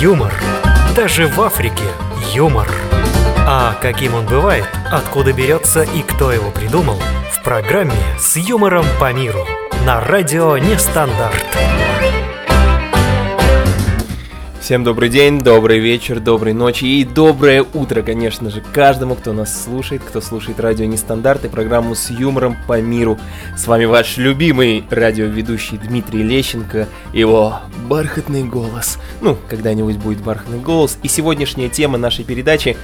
юмор. Даже в Африке юмор. А каким он бывает, откуда берется и кто его придумал, в программе «С юмором по миру» на радио «Нестандарт». Всем добрый день, добрый вечер, доброй ночи и доброе утро, конечно же, каждому, кто нас слушает, кто слушает радио Нестандарт и программу с юмором по миру. С вами ваш любимый радиоведущий Дмитрий Лещенко, его бархатный голос. Ну, когда-нибудь будет бархатный голос. И сегодняшняя тема нашей передачи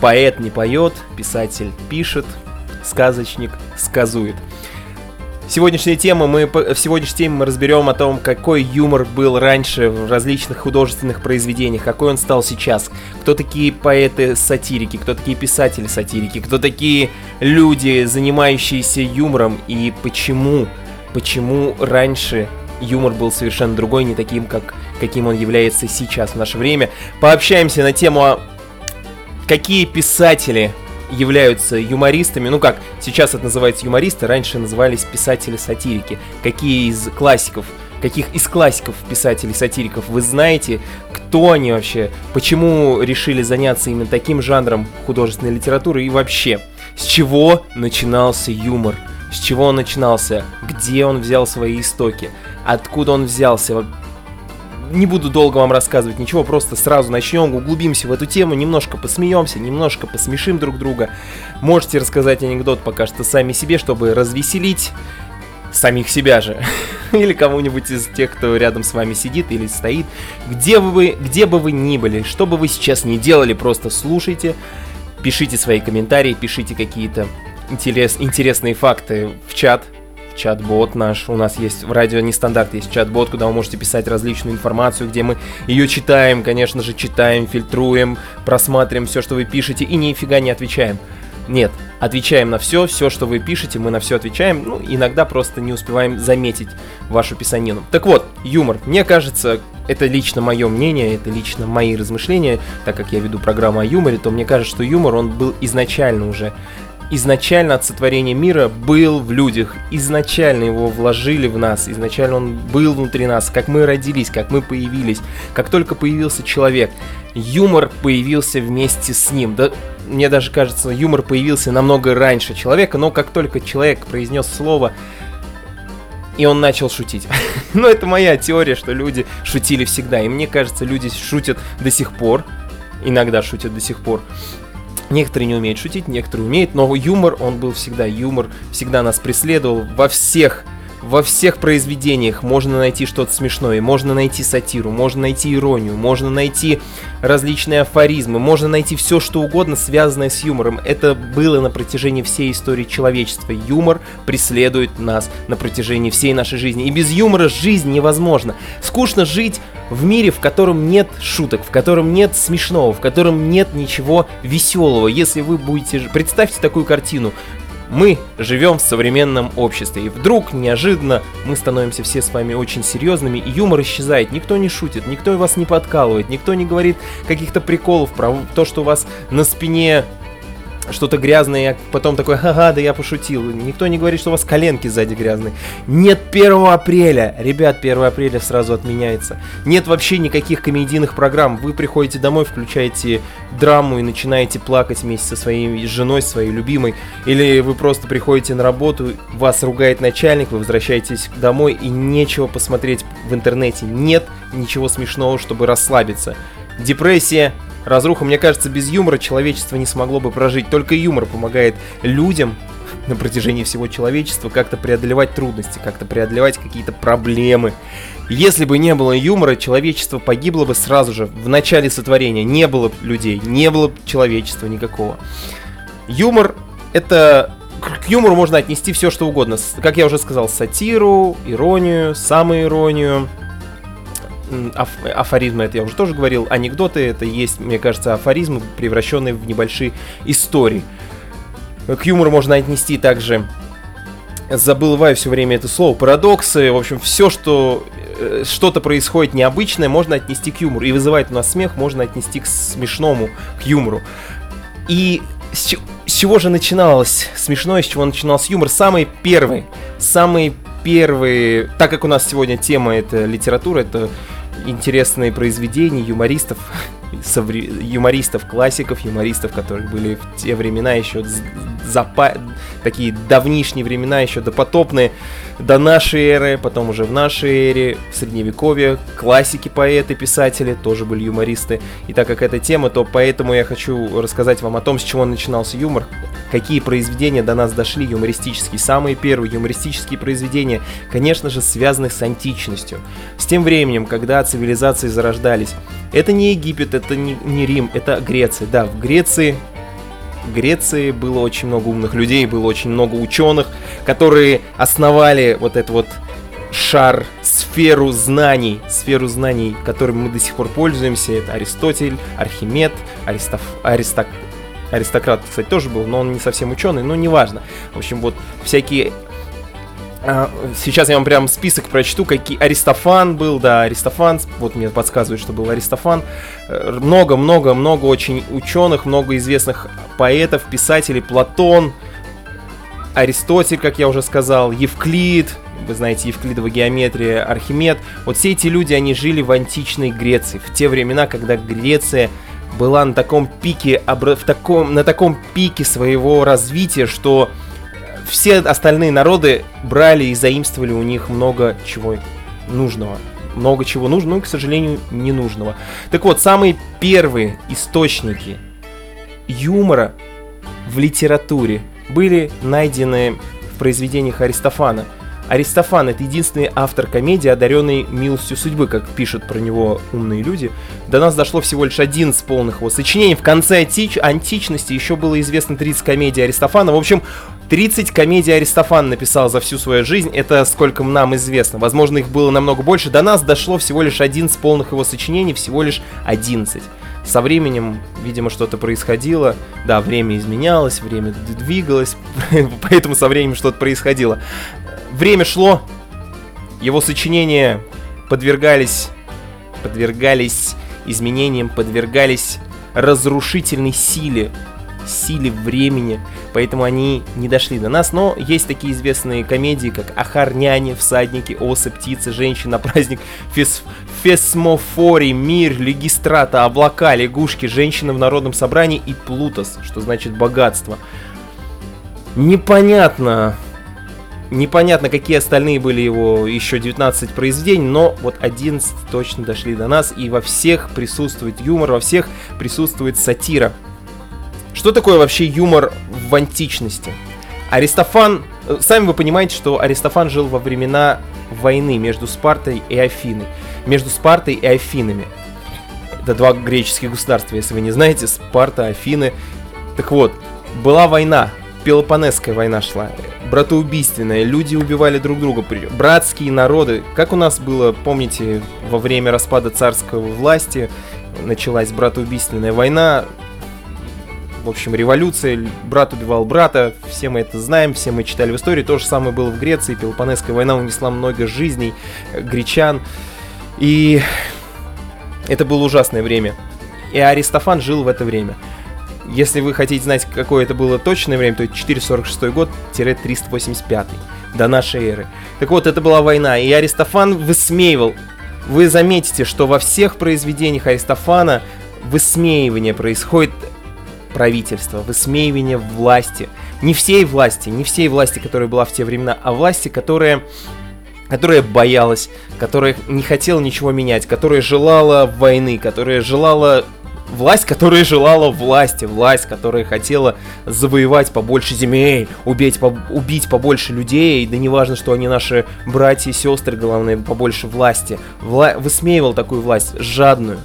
«Поэт не поет, писатель пишет, сказочник сказует». Сегодняшняя тема мы, в сегодняшней теме мы разберем о том, какой юмор был раньше в различных художественных произведениях, какой он стал сейчас, кто такие поэты-сатирики, кто такие писатели-сатирики, кто такие люди, занимающиеся юмором, и почему, почему раньше юмор был совершенно другой, не таким, как, каким он является сейчас в наше время. Пообщаемся на тему, какие писатели являются юмористами, ну как, сейчас это называется юмористы, раньше назывались писатели-сатирики. Какие из классиков, каких из классиков писателей-сатириков вы знаете, кто они вообще, почему решили заняться именно таким жанром художественной литературы? И вообще, с чего начинался юмор, с чего он начинался, где он взял свои истоки, откуда он взялся, не буду долго вам рассказывать ничего, просто сразу начнем, углубимся в эту тему, немножко посмеемся, немножко посмешим друг друга. Можете рассказать анекдот пока что сами себе, чтобы развеселить самих себя же. или кому-нибудь из тех, кто рядом с вами сидит или стоит. Где бы вы, где бы вы ни были, что бы вы сейчас ни делали, просто слушайте, пишите свои комментарии, пишите какие-то интерес, интересные факты в чат, чат-бот наш. У нас есть в радио нестандарт, есть чат-бот, куда вы можете писать различную информацию, где мы ее читаем, конечно же, читаем, фильтруем, просматриваем все, что вы пишете, и нифига не отвечаем. Нет, отвечаем на все, все, что вы пишете, мы на все отвечаем, ну, иногда просто не успеваем заметить вашу писанину. Так вот, юмор. Мне кажется, это лично мое мнение, это лично мои размышления, так как я веду программу о юморе, то мне кажется, что юмор, он был изначально уже изначально от сотворения мира был в людях, изначально его вложили в нас, изначально он был внутри нас, как мы родились, как мы появились, как только появился человек, юмор появился вместе с ним. Да, мне даже кажется, юмор появился намного раньше человека, но как только человек произнес слово, и он начал шутить. Но это моя теория, что люди шутили всегда. И мне кажется, люди шутят до сих пор. Иногда шутят до сих пор. Некоторые не умеют шутить, некоторые умеют, но юмор, он был всегда юмор, всегда нас преследовал во всех во всех произведениях можно найти что-то смешное, можно найти сатиру, можно найти иронию, можно найти различные афоризмы, можно найти все, что угодно, связанное с юмором. Это было на протяжении всей истории человечества. Юмор преследует нас на протяжении всей нашей жизни. И без юмора жизнь невозможна. Скучно жить в мире, в котором нет шуток, в котором нет смешного, в котором нет ничего веселого. Если вы будете... Представьте такую картину мы живем в современном обществе, и вдруг, неожиданно, мы становимся все с вами очень серьезными, и юмор исчезает, никто не шутит, никто вас не подкалывает, никто не говорит каких-то приколов про то, что у вас на спине что-то грязное, я потом такой, ага, да я пошутил. Никто не говорит, что у вас коленки сзади грязные. Нет 1 апреля. Ребят, 1 апреля сразу отменяется. Нет вообще никаких комедийных программ. Вы приходите домой, включаете драму и начинаете плакать вместе со своей женой, своей любимой. Или вы просто приходите на работу, вас ругает начальник, вы возвращаетесь домой и нечего посмотреть в интернете. Нет ничего смешного, чтобы расслабиться. Депрессия, разруха. Мне кажется, без юмора человечество не смогло бы прожить. Только юмор помогает людям на протяжении всего человечества как-то преодолевать трудности, как-то преодолевать какие-то проблемы. Если бы не было юмора, человечество погибло бы сразу же, в начале сотворения. Не было людей, не было человечества никакого. Юмор — это к юмору можно отнести все, что угодно. Как я уже сказал, сатиру, иронию, самоиронию, аф афоризмы, это я уже тоже говорил, анекдоты, это есть, мне кажется, афоризмы, превращенные в небольшие истории. К юмору можно отнести также, забываю все время это слово, парадоксы, в общем, все, что э, что-то происходит необычное, можно отнести к юмору. И вызывает у нас смех, можно отнести к смешному, к юмору. И с, с чего же начиналось смешное, с чего начинался юмор? Самый первый, самый первый, так как у нас сегодня тема это литература, это интересные произведения юмористов, юмористов, классиков, юмористов, которые были в те времена еще запа... такие давнишние времена, еще допотопные, до нашей эры, потом уже в нашей эре, в средневековье, классики, поэты, писатели тоже были юмористы. И так как эта тема, то поэтому я хочу рассказать вам о том, с чего начинался юмор, какие произведения до нас дошли юмористические. Самые первые юмористические произведения, конечно же, связаны с античностью, с тем временем, когда цивилизации зарождались. Это не Египет, это не, не Рим, это Греция. Да, в Греции в Греции было очень много умных людей, было очень много ученых, которые основали вот этот вот шар, сферу знаний, сферу знаний, которым мы до сих пор пользуемся. Это Аристотель, Архимед, Аристоф... Аристок... Аристократ, кстати, тоже был, но он не совсем ученый, но неважно. В общем, вот всякие Сейчас я вам прям список прочту, какие Аристофан был, да, Аристофан, вот мне подсказывают, что был Аристофан. Много-много-много очень ученых, много известных поэтов, писателей, Платон, Аристотель, как я уже сказал, Евклид, вы знаете, Евклидова геометрия, Архимед. Вот все эти люди, они жили в античной Греции, в те времена, когда Греция была на таком пике, в таком, на таком пике своего развития, что все остальные народы брали и заимствовали у них много чего нужного. Много чего нужного, но, к сожалению, ненужного. Так вот, самые первые источники юмора в литературе были найдены в произведениях Аристофана – Аристофан — это единственный автор комедии, одаренный милостью судьбы, как пишут про него умные люди. До нас дошло всего лишь один из полных его сочинений. В конце антич... античности еще было известно 30 комедий Аристофана. В общем, 30 комедий Аристофан написал за всю свою жизнь, это сколько нам известно. Возможно, их было намного больше. До нас дошло всего лишь один из полных его сочинений, всего лишь 11. Со временем, видимо, что-то происходило. Да, время изменялось, время двигалось, поэтому со временем что-то происходило время шло, его сочинения подвергались, подвергались изменениям, подвергались разрушительной силе, силе времени, поэтому они не дошли до нас. Но есть такие известные комедии, как «Ахар няни», «Всадники», «Осы», «Птицы», «Женщина», «Праздник», «Фес... «Фесмофорий», «Мир», «Легистрата», «Облака», «Лягушки», «Женщина в народном собрании» и «Плутос», что значит «богатство». Непонятно, Непонятно, какие остальные были его еще 19 произведений, но вот 11 точно дошли до нас, и во всех присутствует юмор, во всех присутствует сатира. Что такое вообще юмор в античности? Аристофан, э, сами вы понимаете, что Аристофан жил во времена войны между Спартой и Афиной. Между Спартой и Афинами. Это два греческих государства, если вы не знаете, Спарта, Афины. Так вот, была война, Пелопонесская война шла, братоубийственная, люди убивали друг друга, братские народы. Как у нас было, помните, во время распада царской власти началась братоубийственная война, в общем, революция, брат убивал брата, все мы это знаем, все мы читали в истории. То же самое было в Греции, Пелопонесская война унесла много жизней э, гречан. И это было ужасное время. И Аристофан жил в это время. Если вы хотите знать, какое это было точное время, то это 446 год-385 до нашей эры. Так вот, это была война, и Аристофан высмеивал. Вы заметите, что во всех произведениях Аристофана высмеивание происходит правительства, высмеивание власти. Не всей власти, не всей власти, которая была в те времена, а власти, которая которая боялась, которая не хотела ничего менять, которая желала войны, которая желала власть, которая желала власти, власть, которая хотела завоевать побольше земель, убить, по, убить побольше людей, да не важно, что они наши братья и сестры, главное, побольше власти. Вла... Высмеивал такую власть, жадную,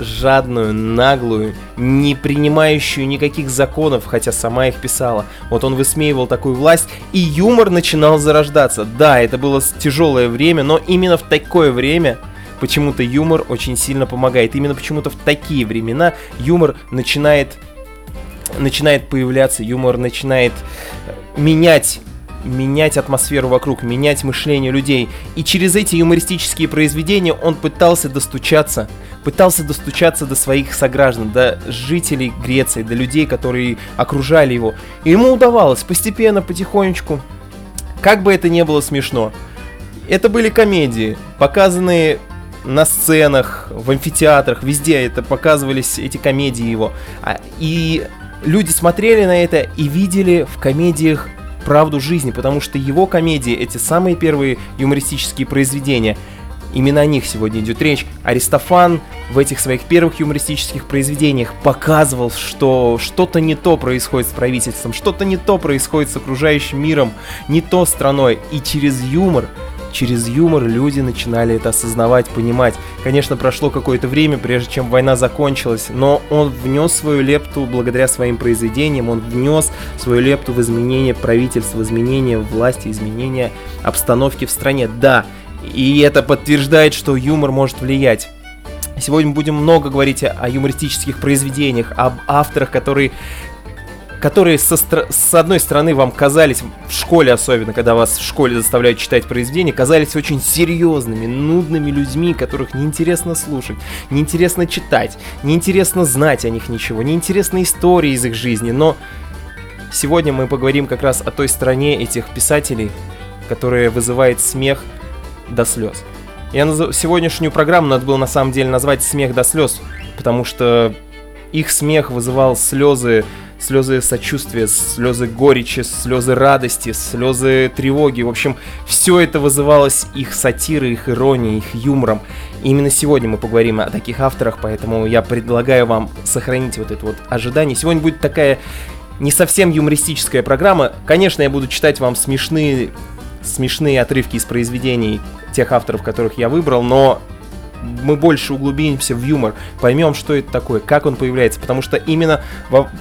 жадную, наглую, не принимающую никаких законов, хотя сама их писала. Вот он высмеивал такую власть, и юмор начинал зарождаться. Да, это было тяжелое время, но именно в такое время почему-то юмор очень сильно помогает. Именно почему-то в такие времена юмор начинает начинает появляться, юмор начинает э, менять менять атмосферу вокруг, менять мышление людей. И через эти юмористические произведения он пытался достучаться, пытался достучаться до своих сограждан, до жителей Греции, до людей, которые окружали его. И ему удавалось постепенно, потихонечку. Как бы это ни было смешно. Это были комедии, показанные на сценах, в амфитеатрах, везде это показывались эти комедии его. А, и люди смотрели на это и видели в комедиях правду жизни, потому что его комедии, эти самые первые юмористические произведения, именно о них сегодня идет речь. Аристофан в этих своих первых юмористических произведениях показывал, что что-то не то происходит с правительством, что-то не то происходит с окружающим миром, не то страной. И через юмор через юмор люди начинали это осознавать, понимать. Конечно, прошло какое-то время, прежде чем война закончилась, но он внес свою лепту благодаря своим произведениям, он внес свою лепту в изменение правительства, в изменение власти, изменение обстановки в стране. Да, и это подтверждает, что юмор может влиять. Сегодня мы будем много говорить о юмористических произведениях, об авторах, которые которые со, с одной стороны вам казались, в школе особенно, когда вас в школе заставляют читать произведения, казались очень серьезными, нудными людьми, которых неинтересно слушать, неинтересно читать, неинтересно знать о них ничего, неинтересна история из их жизни, но сегодня мы поговорим как раз о той стороне этих писателей, которая вызывает смех до слез. Я наз... сегодняшнюю программу надо было на самом деле назвать «Смех до слез», потому что их смех вызывал слезы слезы сочувствия, слезы горечи, слезы радости, слезы тревоги. В общем, все это вызывалось их сатирой, их иронией, их юмором. И именно сегодня мы поговорим о таких авторах, поэтому я предлагаю вам сохранить вот это вот ожидание. Сегодня будет такая не совсем юмористическая программа. Конечно, я буду читать вам смешные смешные отрывки из произведений тех авторов, которых я выбрал, но мы больше углубимся в юмор, поймем, что это такое, как он появляется, потому что именно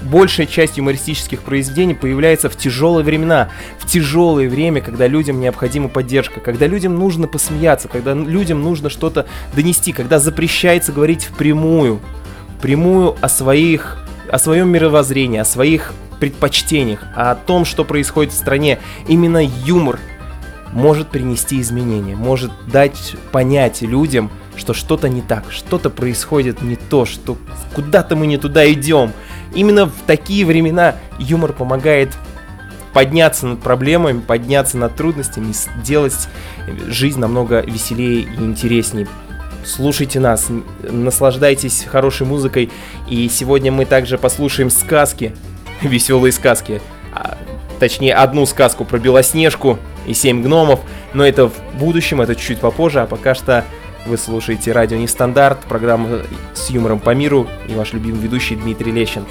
большая часть юмористических произведений появляется в тяжелые времена, в тяжелое время, когда людям необходима поддержка, когда людям нужно посмеяться, когда людям нужно что-то донести, когда запрещается говорить впрямую, впрямую о своих, о своем мировоззрении, о своих предпочтениях, о том, что происходит в стране. Именно юмор может принести изменения, может дать понять людям, что что-то не так, что-то происходит не то, что куда-то мы не туда идем. Именно в такие времена юмор помогает подняться над проблемами, подняться над трудностями, сделать жизнь намного веселее и интереснее. Слушайте нас, наслаждайтесь хорошей музыкой. И сегодня мы также послушаем сказки, веселые сказки. А, точнее, одну сказку про Белоснежку и семь гномов. Но это в будущем, это чуть-чуть попозже, а пока что вы слушаете радио Нестандарт, программа с юмором по миру и ваш любимый ведущий Дмитрий Лещенко.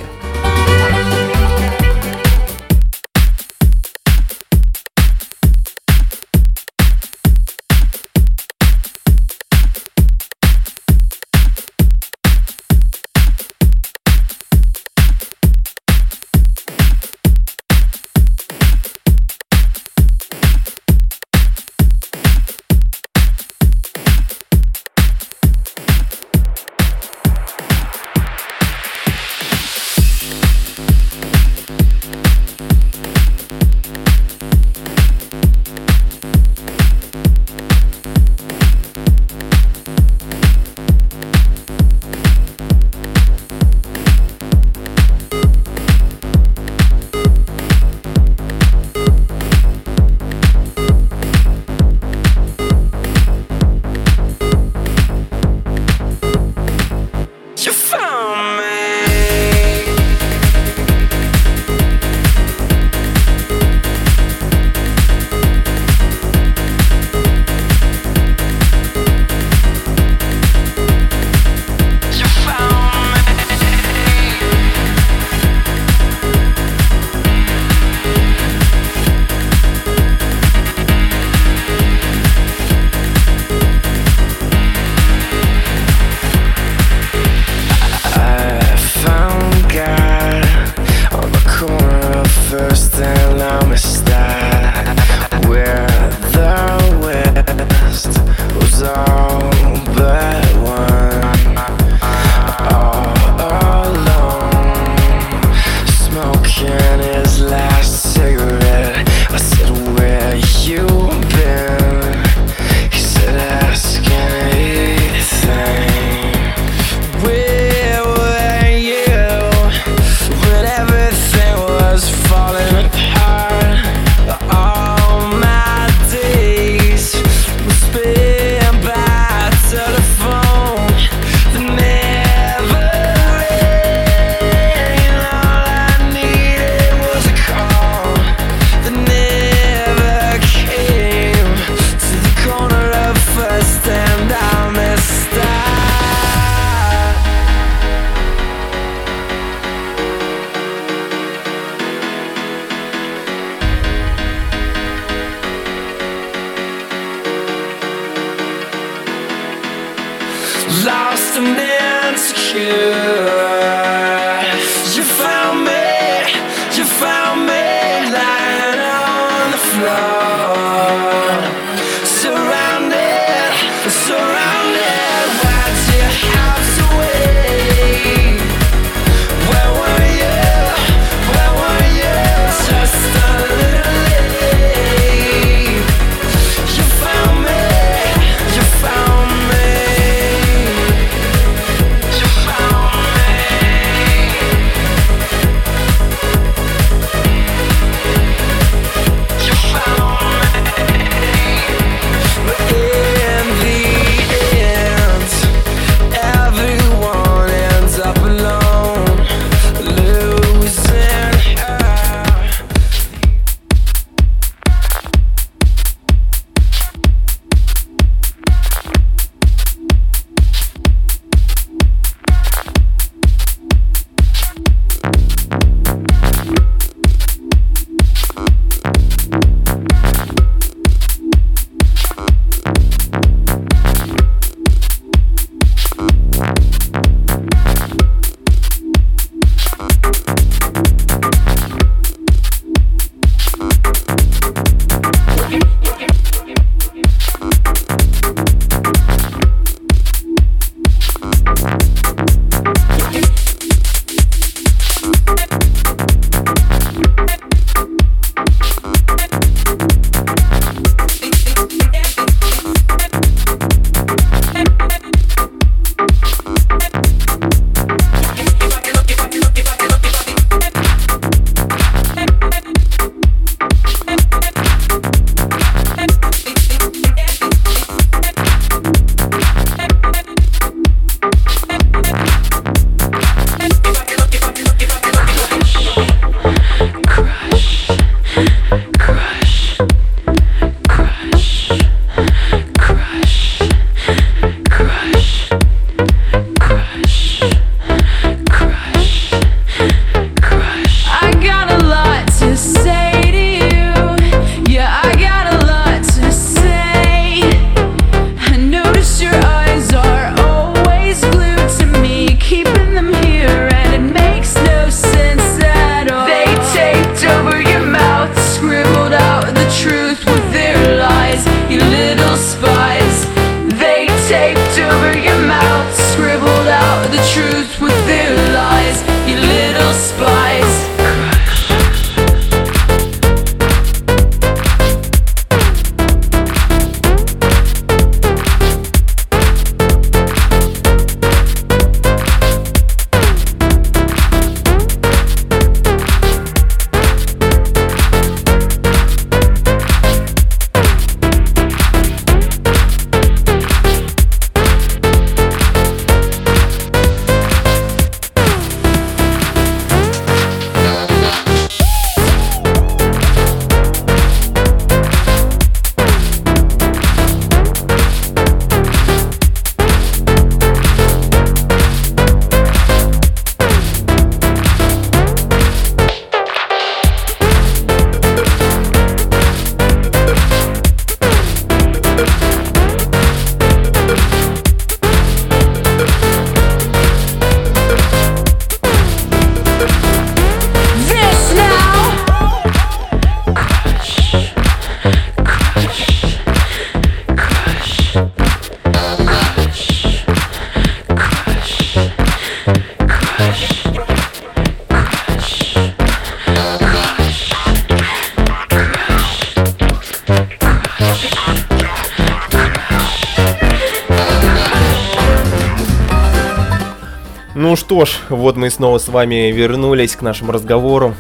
Вот мы снова с вами вернулись к нашему разговору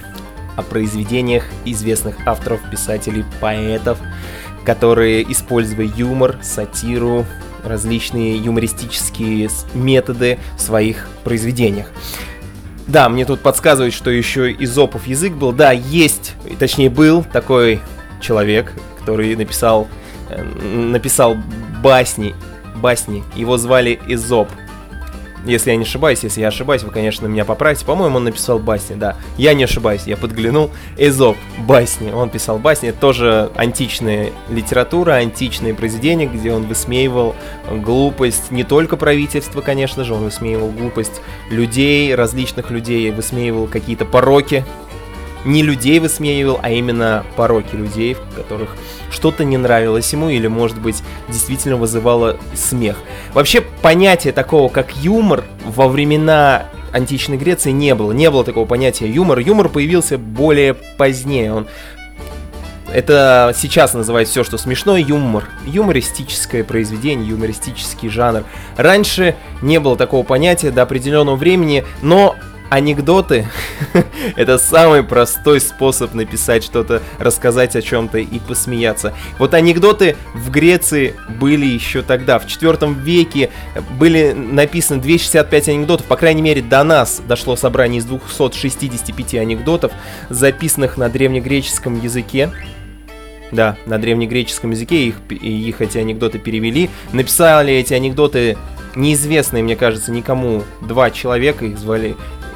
о произведениях известных авторов, писателей, поэтов, которые, используя юмор, сатиру, различные юмористические методы в своих произведениях. Да, мне тут подсказывают, что еще изопов язык был. Да, есть, точнее был такой человек, который написал, э, написал басни, басни. Его звали Изоп. Если я не ошибаюсь, если я ошибаюсь, вы, конечно, меня поправите. По-моему, он написал басни, да. Я не ошибаюсь, я подглянул. Эзоп, басни. Он писал басни. Тоже античная литература, античные произведения, где он высмеивал глупость не только правительства, конечно же, он высмеивал глупость людей, различных людей, высмеивал какие-то пороки не людей высмеивал, а именно пороки людей, в которых что-то не нравилось ему или, может быть, действительно вызывало смех. Вообще, понятия такого, как юмор, во времена античной Греции не было. Не было такого понятия юмор. Юмор появился более позднее. Он это сейчас называют все, что смешно, юмор. Юмористическое произведение, юмористический жанр. Раньше не было такого понятия до определенного времени, но Анекдоты — это самый простой способ написать что-то, рассказать о чем-то и посмеяться. Вот анекдоты в Греции были еще тогда, в IV веке были написаны 265 анекдотов, по крайней мере до нас дошло собрание из 265 анекдотов, записанных на древнегреческом языке. Да, на древнегреческом языке их, их эти анекдоты перевели. Написали эти анекдоты неизвестные, мне кажется, никому два человека, их звали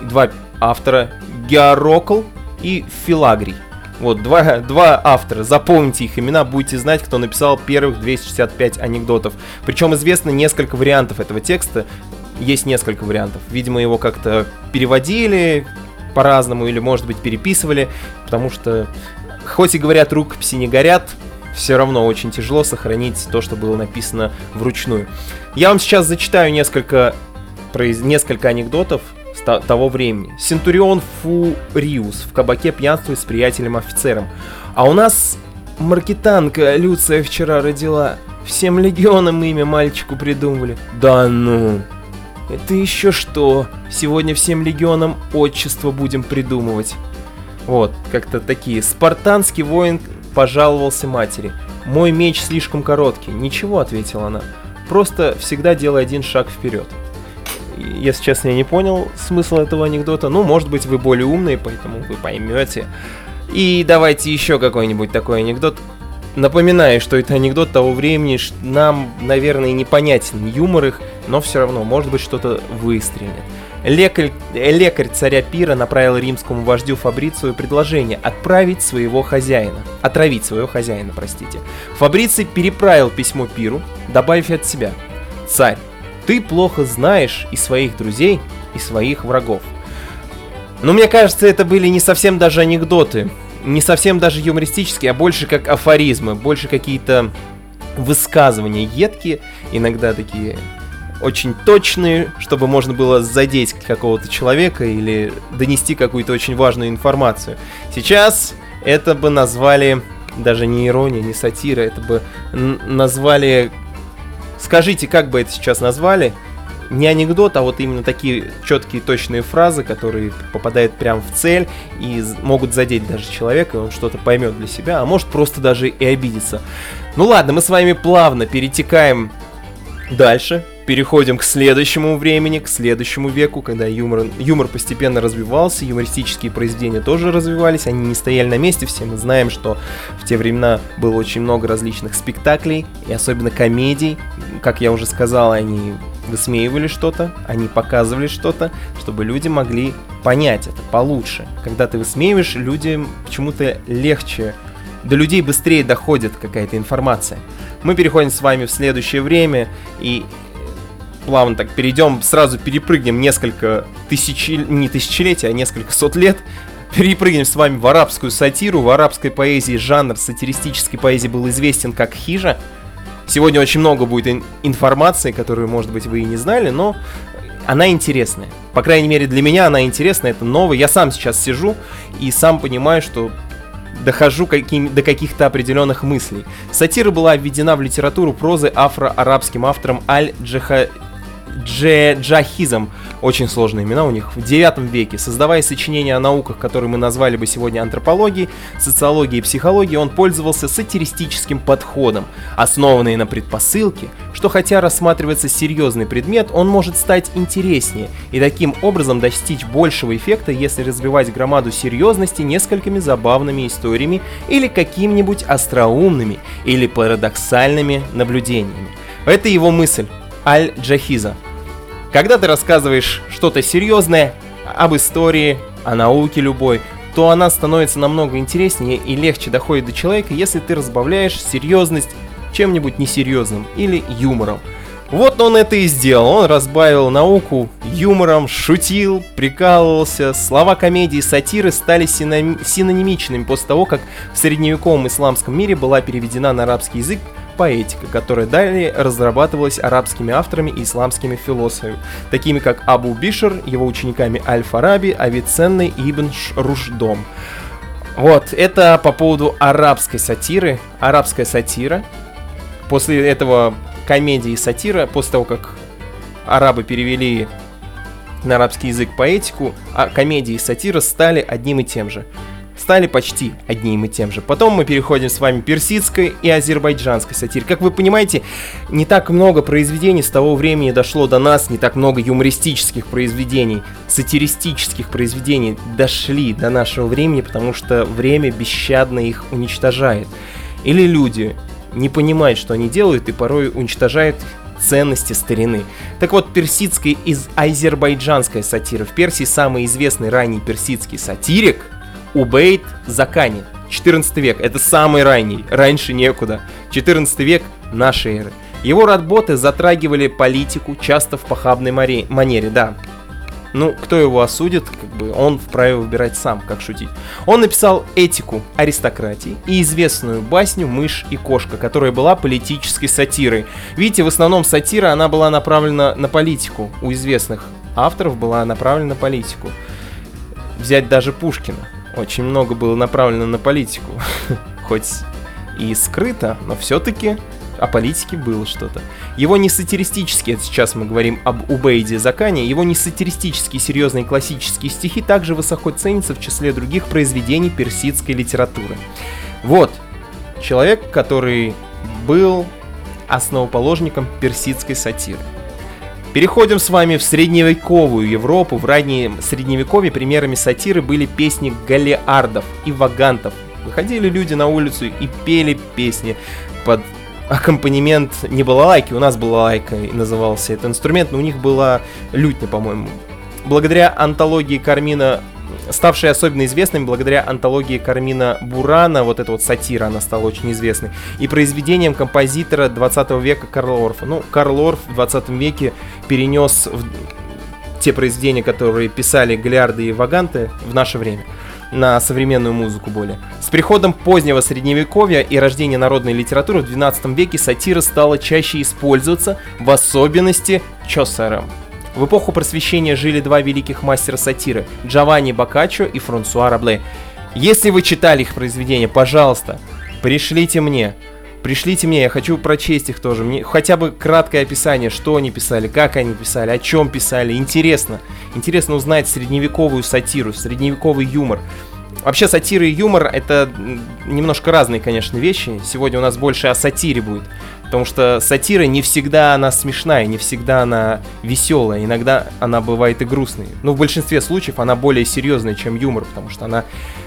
два автора, Георокл и Филагрий. Вот, два, два автора, запомните их имена, будете знать, кто написал первых 265 анекдотов. Причем известно несколько вариантов этого текста, есть несколько вариантов. Видимо, его как-то переводили по-разному или, может быть, переписывали, потому что, хоть и говорят, рукописи не горят, все равно очень тяжело сохранить то, что было написано вручную. Я вам сейчас зачитаю несколько, несколько анекдотов, того времени. Сентурион Фуриус в кабаке пьянствует с приятелем-офицером. А у нас маркетанка Люция вчера родила. Всем легионам имя мальчику придумали. Да ну. Это еще что? Сегодня всем легионам отчество будем придумывать. Вот, как-то такие. Спартанский воин пожаловался матери. Мой меч слишком короткий. Ничего, ответила она. Просто всегда делай один шаг вперед если честно, я не понял смысл этого анекдота. Ну, может быть, вы более умные, поэтому вы поймете. И давайте еще какой-нибудь такой анекдот. Напоминаю, что это анекдот того времени, нам, наверное, непонятен юмор их, но все равно, может быть, что-то выстрелит. Лекарь, лекарь царя Пира направил римскому вождю Фабрицию предложение отправить своего хозяина, отравить своего хозяина, простите. Фабриций переправил письмо Пиру, добавив от себя. Царь, ты плохо знаешь и своих друзей, и своих врагов. Но мне кажется, это были не совсем даже анекдоты, не совсем даже юмористические, а больше как афоризмы, больше какие-то высказывания едкие, иногда такие очень точные, чтобы можно было задеть какого-то человека или донести какую-то очень важную информацию. Сейчас это бы назвали даже не ирония, не сатира, это бы назвали Скажите, как бы это сейчас назвали? Не анекдот, а вот именно такие четкие, точные фразы, которые попадают прямо в цель и могут задеть даже человека, и он что-то поймет для себя, а может просто даже и обидеться. Ну ладно, мы с вами плавно перетекаем дальше, переходим к следующему времени, к следующему веку, когда юмор, юмор постепенно развивался, юмористические произведения тоже развивались, они не стояли на месте, все мы знаем, что в те времена было очень много различных спектаклей, и особенно комедий, как я уже сказал, они высмеивали что-то, они показывали что-то, чтобы люди могли понять это получше. Когда ты высмеиваешь, людям почему-то легче, до людей быстрее доходит какая-то информация. Мы переходим с вами в следующее время, и плавно так перейдем, сразу перепрыгнем несколько тысяч, не тысячелетий, а несколько сот лет, перепрыгнем с вами в арабскую сатиру. В арабской поэзии жанр сатиристической поэзии был известен как хижа. Сегодня очень много будет ин- информации, которую, может быть, вы и не знали, но она интересная. По крайней мере, для меня она интересная, это новое. Я сам сейчас сижу и сам понимаю, что дохожу каким, до каких-то определенных мыслей. Сатира была введена в литературу прозы афро-арабским автором Аль-Джаха Дже Джахизм, очень сложные имена у них, в 9 веке, создавая сочинения о науках, которые мы назвали бы сегодня антропологией, социологией и психологией, он пользовался сатиристическим подходом, основанный на предпосылке, что хотя рассматривается серьезный предмет, он может стать интереснее и таким образом достичь большего эффекта, если развивать громаду серьезности несколькими забавными историями или какими-нибудь остроумными или парадоксальными наблюдениями. Это его мысль. Аль-Джахиза. Когда ты рассказываешь что-то серьезное об истории, о науке любой, то она становится намного интереснее и легче доходит до человека, если ты разбавляешь серьезность чем-нибудь несерьезным или юмором. Вот он это и сделал. Он разбавил науку юмором, шутил, прикалывался. Слова комедии и сатиры стали синонимичными после того, как в средневековом исламском мире была переведена на арабский язык поэтика, которая далее разрабатывалась арабскими авторами и исламскими философами, такими как Абу Бишр, его учениками Аль-Фараби, Авиценны и Ибн Рушдом. Вот, это по поводу арабской сатиры. Арабская сатира. После этого комедии и сатира, после того, как арабы перевели на арабский язык поэтику, а комедии и сатира стали одним и тем же. Стали почти одним и тем же. Потом мы переходим с вами персидской и азербайджанской сатиры. Как вы понимаете, не так много произведений с того времени дошло до нас, не так много юмористических произведений, сатиристических произведений дошли до нашего времени, потому что время бесщадно их уничтожает. Или люди не понимают, что они делают, и порой уничтожают ценности старины. Так вот, персидская и азербайджанская сатира. В Персии самый известный ранний персидский сатирик Убейт Закани. 14 век. Это самый ранний. Раньше некуда. 14 век нашей эры. Его работы затрагивали политику, часто в похабной манере, да. Ну, кто его осудит, как бы он вправе выбирать сам, как шутить. Он написал «Этику аристократии» и известную басню «Мышь и кошка», которая была политической сатирой. Видите, в основном сатира, она была направлена на политику. У известных авторов была направлена на политику. Взять даже Пушкина. Очень много было направлено на политику. Хоть и скрыто, но все-таки о политике было что-то. Его не сатиристические, это сейчас мы говорим об Убейде Закане, его не сатиристические серьезные классические стихи также высоко ценятся в числе других произведений персидской литературы. Вот, человек, который был основоположником персидской сатиры. Переходим с вами в средневековую Европу. В раннем средневековье примерами сатиры были песни галиардов и вагантов. Выходили люди на улицу и пели песни под аккомпанемент не балалайки, у нас балалайка назывался этот инструмент, но у них была лютня, по-моему. Благодаря антологии Кармина, ставшей особенно известной благодаря антологии Кармина Бурана, вот эта вот сатира, она стала очень известной, и произведением композитора 20 века Карла Орфа. Ну, Карл Орф в 20 веке перенес в те произведения, которые писали Галиарды и Ваганты в наше время – на современную музыку более. С приходом позднего средневековья и рождения народной литературы в 12 веке сатира стала чаще использоваться, в особенности Чосером. В эпоху просвещения жили два великих мастера сатиры – Джованни Боккаччо и Франсуа Рабле. Если вы читали их произведения, пожалуйста, пришлите мне. Пришлите мне, я хочу прочесть их тоже. Мне хотя бы краткое описание, что они писали, как они писали, о чем писали. Интересно. Интересно узнать средневековую сатиру, средневековый юмор. Вообще сатира и юмор это немножко разные, конечно, вещи. Сегодня у нас больше о сатире будет. Потому что сатира не всегда она смешная, не всегда она веселая, иногда она бывает и грустной. Но в большинстве случаев она более серьезная, чем юмор, потому что она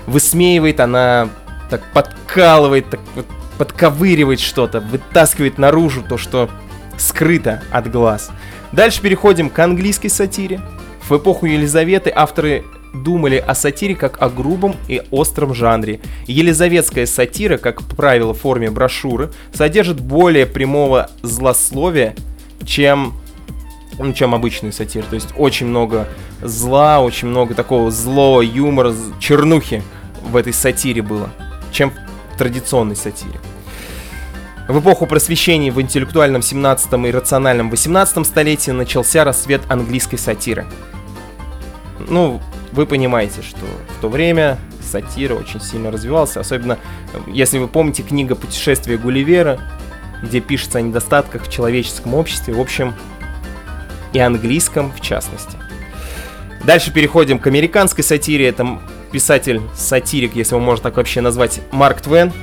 высмеивает, она так подкалывает, так вот подковыривает что-то, вытаскивает наружу то, что скрыто от глаз. Дальше переходим к английской сатире. В эпоху Елизаветы авторы думали о сатире как о грубом и остром жанре. Елизаветская сатира, как правило, в форме брошюры, содержит более прямого злословия, чем, ну, чем обычный сатир. То есть очень много зла, очень много такого злого юмора, чернухи в этой сатире было, чем традиционной сатире. В эпоху просвещения в интеллектуальном 17 и рациональном 18 столетии начался рассвет английской сатиры. Ну, вы понимаете, что в то время сатира очень сильно развивалась, особенно если вы помните книга «Путешествие Гулливера», где пишется о недостатках в человеческом обществе, в общем, и английском в частности. Дальше переходим к американской сатире. Это писатель-сатирик, если его можно так вообще назвать, Марк Твен.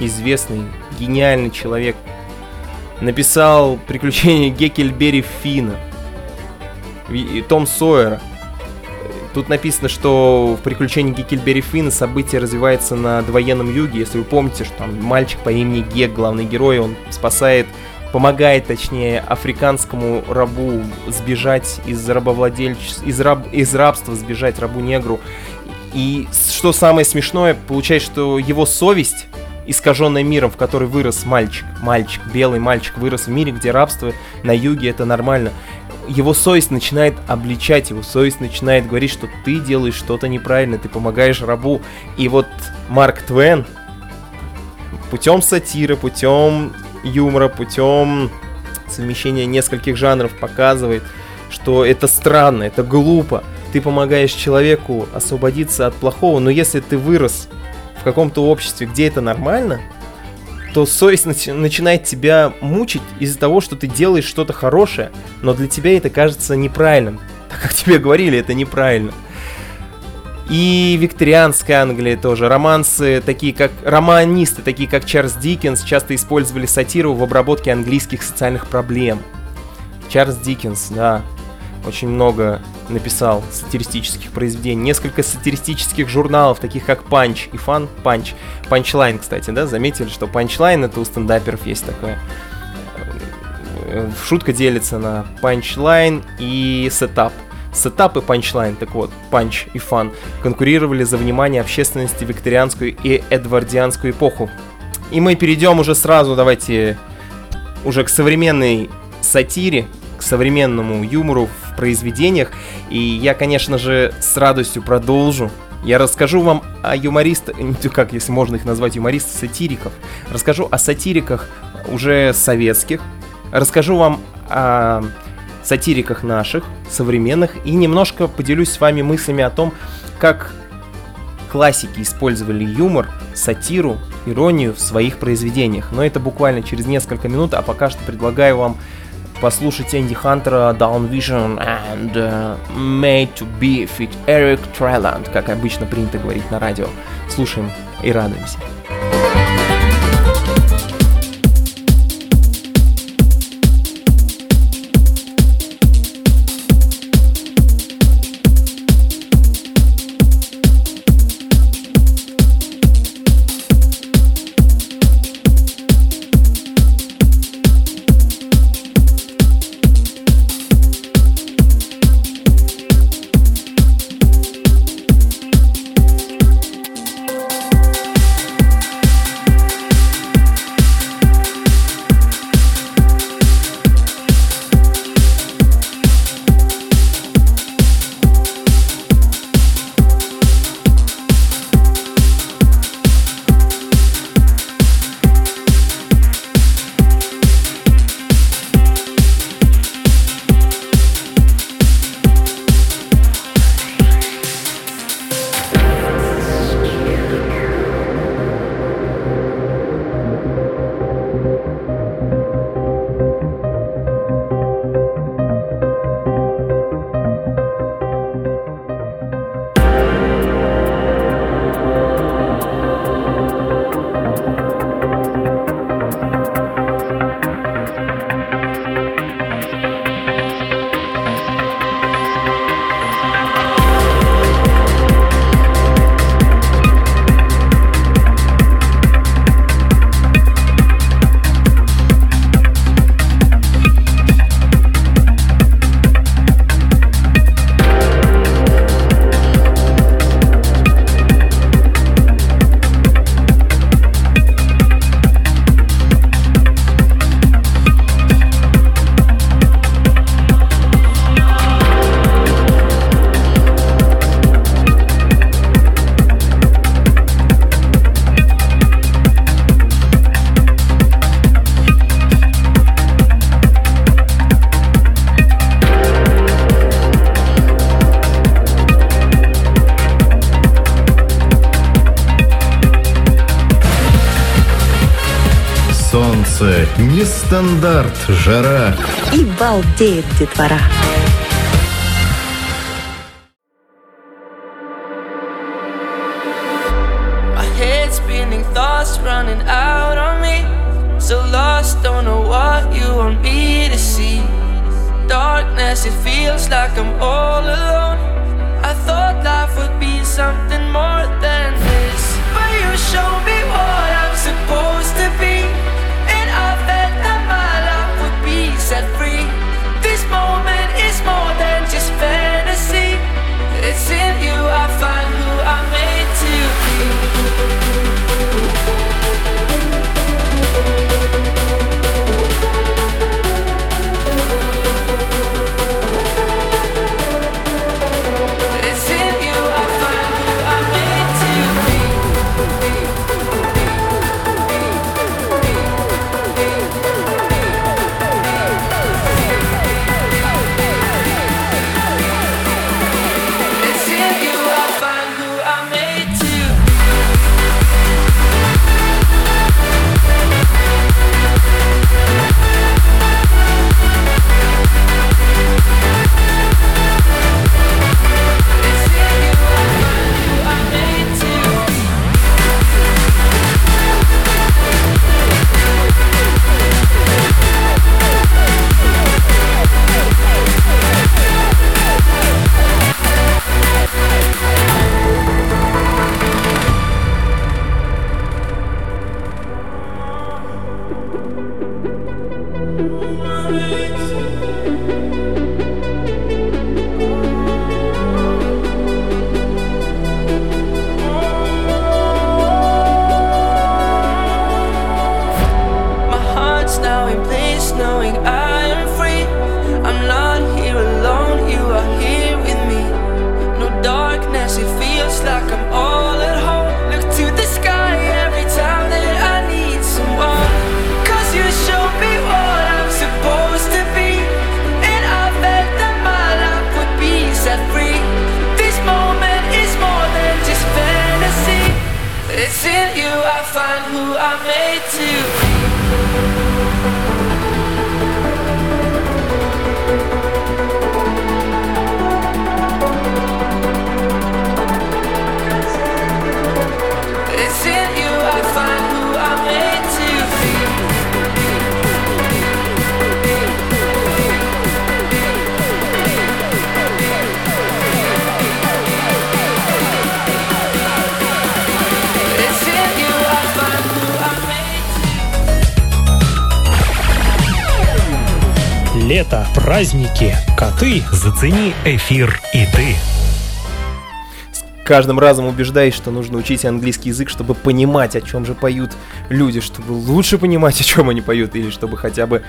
Известный, гениальный человек. Написал «Приключения Геккельбери Фина», Том Сойера. Тут написано, что в приключении Геккельбери Финна событие развивается на довоенном юге. Если вы помните, что там мальчик по имени Гек, главный герой, он спасает помогает, точнее, африканскому рабу сбежать из рабовладельчества, из, раб, из рабства сбежать рабу-негру. И что самое смешное, получается, что его совесть искаженная миром, в который вырос мальчик, мальчик, белый мальчик вырос в мире, где рабство на юге это нормально. Его совесть начинает обличать, его совесть начинает говорить, что ты делаешь что-то неправильно, ты помогаешь рабу. И вот Марк Твен путем сатиры, путем юмора, путем совмещения нескольких жанров показывает, что это странно, это глупо. Ты помогаешь человеку освободиться от плохого, но если ты вырос в каком-то обществе, где это нормально, то совесть начи- начинает тебя мучить из-за того, что ты делаешь что-то хорошее, но для тебя это кажется неправильным. Так как тебе говорили, это неправильно. И викторианская Англия тоже. Романсы, такие как... Романисты, такие как Чарльз Диккенс, часто использовали сатиру в обработке английских социальных проблем. Чарльз Диккенс, да, очень много написал сатиристических произведений. Несколько сатиристических журналов, таких как Punch и Fun Punch. Punchline, кстати, да, заметили, что Punchline это у стендаперов есть такое. Э, шутка делится на Punchline и Setup. Setup и punchline, так вот, Punch и Fun, конкурировали за внимание общественности викторианскую и эдвардианскую эпоху. И мы перейдем уже сразу, давайте, уже к современной сатире, к современному юмору в произведениях. И я, конечно же, с радостью продолжу. Я расскажу вам о юмористах, как если можно их назвать юмористов, сатириков. Расскажу о сатириках уже советских. Расскажу вам о сатириках наших, современных, и немножко поделюсь с вами мыслями о том, как классики использовали юмор, сатиру, иронию в своих произведениях. Но это буквально через несколько минут, а пока что предлагаю вам послушать Энди Хантера Down Vision and uh, Made to Be Fit Eric Treland, как обычно принято говорить на радио. Слушаем и радуемся. Нестандарт, жара. И балдеет детвора. Праздники, коты. Зацени эфир и ты. каждым разом убеждаюсь, что нужно учить английский язык, чтобы понимать, о чем же поют люди, чтобы лучше понимать, о чем они поют, или чтобы хотя бы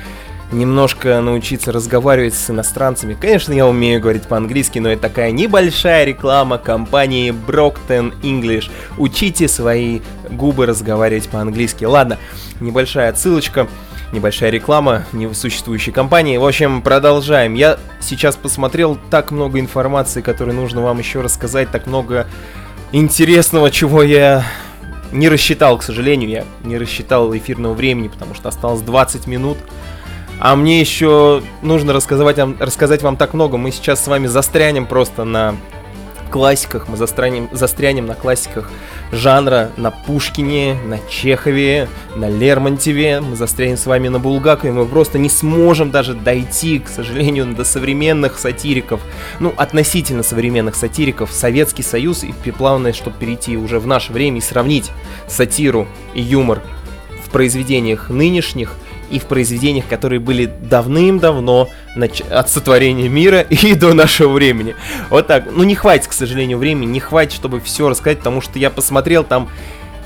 немножко научиться разговаривать с иностранцами. Конечно, я умею говорить по-английски, но это такая небольшая реклама компании Brockton English. Учите свои губы разговаривать по-английски. Ладно, небольшая отсылочка небольшая реклама несуществующей компании. В общем, продолжаем. Я сейчас посмотрел так много информации, которую нужно вам еще рассказать, так много интересного, чего я не рассчитал, к сожалению. Я не рассчитал эфирного времени, потому что осталось 20 минут. А мне еще нужно рассказать вам, рассказать вам так много. Мы сейчас с вами застрянем просто на классиках, мы застрянем, застрянем на классиках жанра, на Пушкине, на Чехове, на Лермонтьеве, мы застрянем с вами на Булгакове, мы просто не сможем даже дойти, к сожалению, до современных сатириков, ну, относительно современных сатириков, Советский Союз и плавное, чтобы перейти уже в наше время и сравнить сатиру и юмор в произведениях нынешних и в произведениях, которые были давным-давно нач- от сотворения мира и до нашего времени. Вот так. Ну, не хватит, к сожалению, времени, не хватит, чтобы все рассказать, потому что я посмотрел там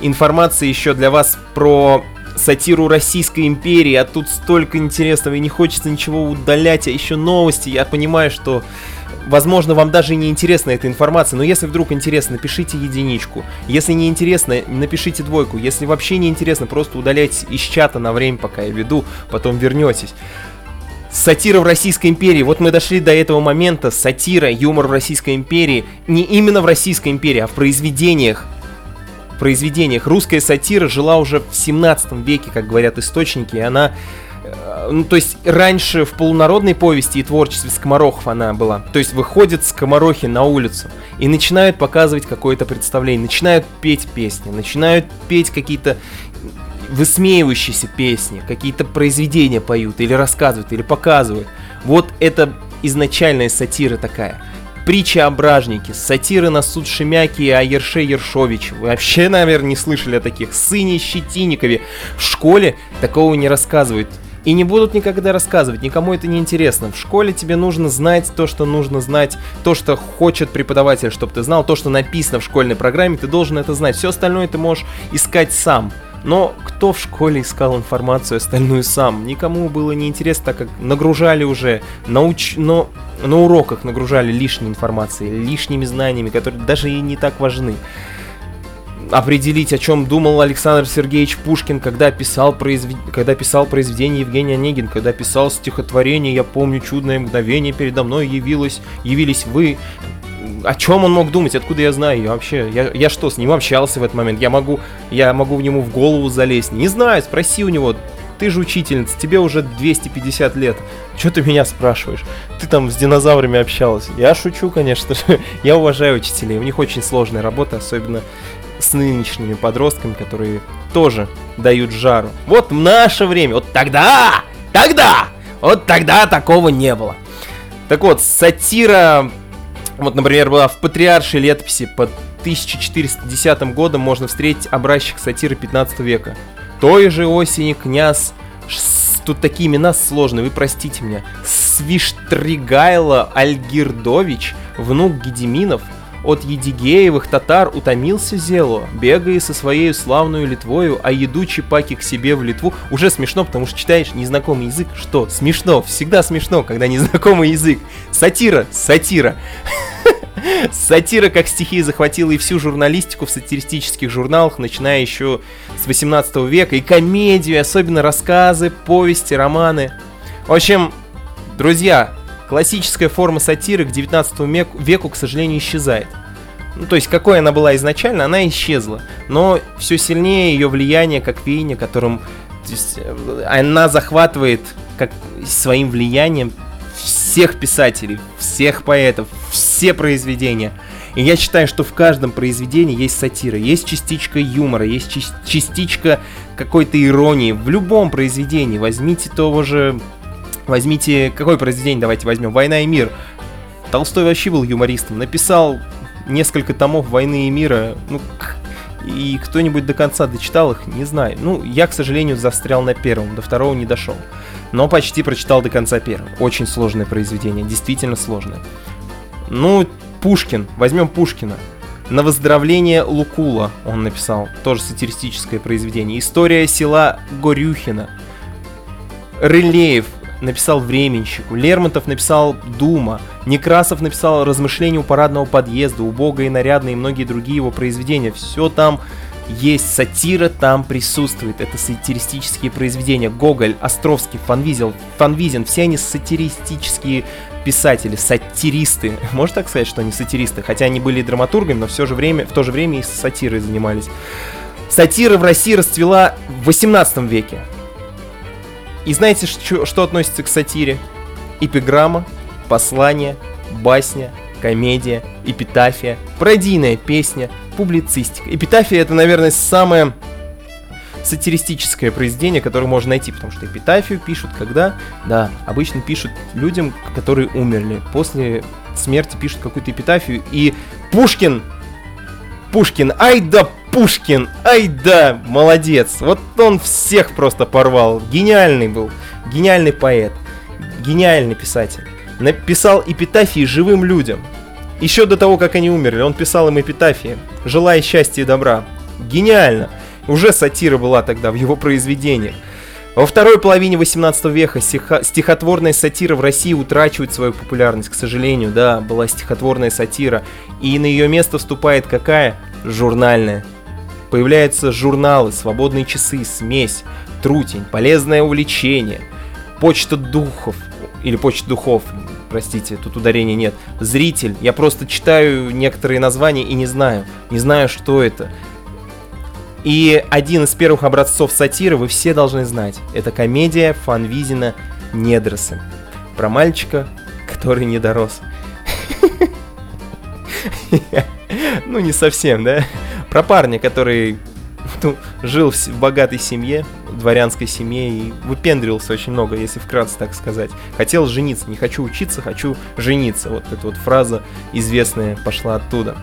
информации еще для вас про сатиру Российской империи, а тут столько интересного, и не хочется ничего удалять, а еще новости. Я понимаю, что Возможно, вам даже не интересна эта информация, но если вдруг интересно, напишите единичку. Если не интересно, напишите двойку. Если вообще не интересно, просто удаляйте из чата на время, пока я веду, потом вернетесь. Сатира в Российской империи. Вот мы дошли до этого момента. Сатира, юмор в Российской империи. Не именно в Российской империи, а в произведениях. В произведениях. Русская сатира жила уже в 17 веке, как говорят источники, и она ну, то есть раньше в полународной повести и творчестве скоморохов она была. То есть выходят скоморохи на улицу и начинают показывать какое-то представление, начинают петь песни, начинают петь какие-то высмеивающиеся песни, какие-то произведения поют, или рассказывают, или показывают. Вот это изначальная сатира такая. Притча о бражнике, сатиры на суд Шемяки о Ерше Ершовиче. Вы вообще, наверное, не слышали о таких. Сыне Щетинникове. В школе такого не рассказывают. И не будут никогда рассказывать, никому это не интересно. В школе тебе нужно знать то, что нужно знать, то, что хочет преподаватель, чтобы ты знал, то, что написано в школьной программе, ты должен это знать. Все остальное ты можешь искать сам. Но кто в школе искал информацию остальную сам? Никому было не интересно, так как нагружали уже, науч... но на уроках нагружали лишней информацией, лишними знаниями, которые даже и не так важны. Определить, о чем думал Александр Сергеевич Пушкин, когда писал, произвед... когда писал произведение Евгения Онегин, когда писал стихотворение «Я помню чудное мгновение, передо мной явилось, явились вы», о чем он мог думать, откуда я знаю, я вообще, я, я что, с ним общался в этот момент, я могу, я могу в нему в голову залезть, не знаю, спроси у него, ты же учительница, тебе уже 250 лет, что ты меня спрашиваешь, ты там с динозаврами общалась, я шучу, конечно же, я уважаю учителей, у них очень сложная работа, особенно с нынешними подростками, которые тоже дают жару. Вот в наше время, вот тогда, тогда, вот тогда такого не было. Так вот, сатира вот, например, была в Патриаршей летописи под 1410 годом можно встретить образчик сатиры 15 века. Той же осени князь, тут такие имена сложные, вы простите меня, Свиштригайло Альгирдович, внук Гедеминов, от Едигеевых татар утомился зело, бегая со своей славную Литвою, а едучи паки к себе в Литву. Уже смешно, потому что читаешь незнакомый язык. Что? Смешно. Всегда смешно, когда незнакомый язык. Сатира, сатира. Сатира как стихия захватила и всю журналистику в сатиристических журналах, начиная еще с 18 века, и комедию, особенно рассказы, повести, романы. В общем, друзья, классическая форма сатиры к 19 веку, к сожалению, исчезает. ну, то есть какой она была изначально, она исчезла. Но все сильнее ее влияние, как веяние, которым то есть, э, она захватывает как своим влиянием всех писателей, всех поэтов, все произведения. И я считаю, что в каждом произведении есть сатира, есть частичка юмора, есть частичка какой-то иронии. В любом произведении возьмите того же... Возьмите... Какое произведение давайте возьмем? «Война и мир». Толстой вообще был юмористом. Написал несколько томов «Войны и мира». Ну, и кто-нибудь до конца дочитал их, не знаю. Ну, я, к сожалению, застрял на первом, до второго не дошел. Но почти прочитал до конца первого. Очень сложное произведение, действительно сложное. Ну, Пушкин, возьмем Пушкина. На выздоровление Лукула он написал, тоже сатиристическое произведение. История села Горюхина. Рылеев написал Временщику, Лермонтов написал Дума, Некрасов написал Размышления у парадного подъезда, Убогое и нарядное и многие другие его произведения. Все там есть сатира, там присутствует. Это сатиристические произведения. Гоголь, Островский, Фанвизел, Фанвизин, все они сатиристические писатели, сатиристы. Можно так сказать, что они сатиристы? Хотя они были драматургами, но все же время, в то же время и сатирой занимались. Сатира в России расцвела в 18 веке. И знаете, что, что относится к сатире? Эпиграмма, послание, басня, комедия, эпитафия, пародийная песня, публицистика. Эпитафия это, наверное, самое сатиристическое произведение, которое можно найти, потому что эпитафию пишут когда? Да, обычно пишут людям, которые умерли. После смерти пишут какую-то эпитафию, и Пушкин Пушкин, ай да Пушкин, ай да, молодец. Вот он всех просто порвал. Гениальный был, гениальный поэт, гениальный писатель. Написал эпитафии живым людям. Еще до того, как они умерли, он писал им эпитафии, желая счастья и добра. Гениально. Уже сатира была тогда в его произведениях. Во второй половине 18 века стихотворная сатира в России утрачивает свою популярность, к сожалению, да, была стихотворная сатира, и на ее место вступает какая? Журнальная. Появляются журналы, свободные часы, смесь, трутень, полезное увлечение, почта духов, или почта духов, простите, тут ударения нет, зритель, я просто читаю некоторые названия и не знаю, не знаю, что это. И один из первых образцов сатиры вы все должны знать. Это комедия Фанвизина «Недросы». Про мальчика, который не дорос. Ну, не совсем, да? Про парня, который ну, жил в богатой семье, дворянской семье и выпендривался очень много, если вкратце так сказать. Хотел жениться, не хочу учиться, хочу жениться. Вот эта вот фраза известная пошла оттуда.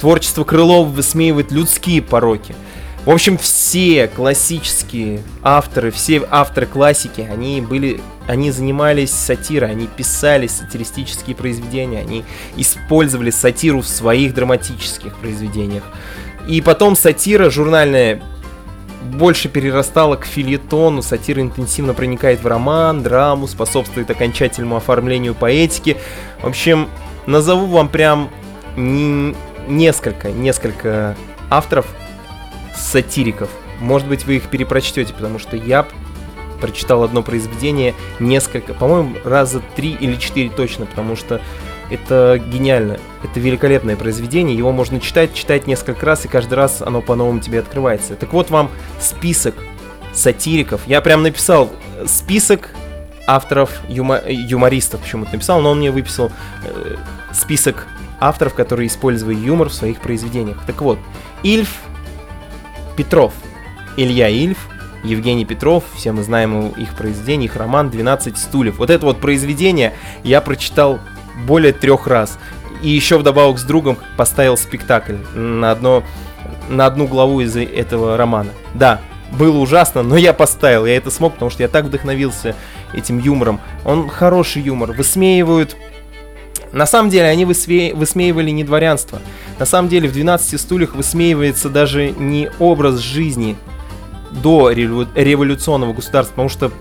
Творчество Крылова высмеивает людские пороки. В общем, все классические авторы, все авторы классики, они были, они занимались сатирой, они писали сатиристические произведения, они использовали сатиру в своих драматических произведениях. И потом сатира журнальная больше перерастала к фильетону, сатира интенсивно проникает в роман, драму, способствует окончательному оформлению поэтики. В общем, назову вам прям несколько, несколько авторов, сатириков. Может быть, вы их перепрочтете, потому что я прочитал одно произведение несколько, по-моему, раза три или четыре точно, потому что это гениально. Это великолепное произведение. Его можно читать, читать несколько раз, и каждый раз оно по-новому тебе открывается. Так вот вам список сатириков. Я прям написал список авторов юма- юмористов, почему-то написал, но он мне выписал э, список авторов, которые использовали юмор в своих произведениях. Так вот, Ильф Петров, Илья Ильф, Евгений Петров, все мы знаем их произведение, их роман «12 стульев». Вот это вот произведение я прочитал более трех раз. И еще вдобавок с другом поставил спектакль на, одно, на одну главу из этого романа. Да, было ужасно, но я поставил, я это смог, потому что я так вдохновился этим юмором. Он хороший юмор, высмеивают на самом деле они высме... высмеивали не дворянство. На самом деле в 12 стульях высмеивается даже не образ жизни до револю... революционного государства, потому что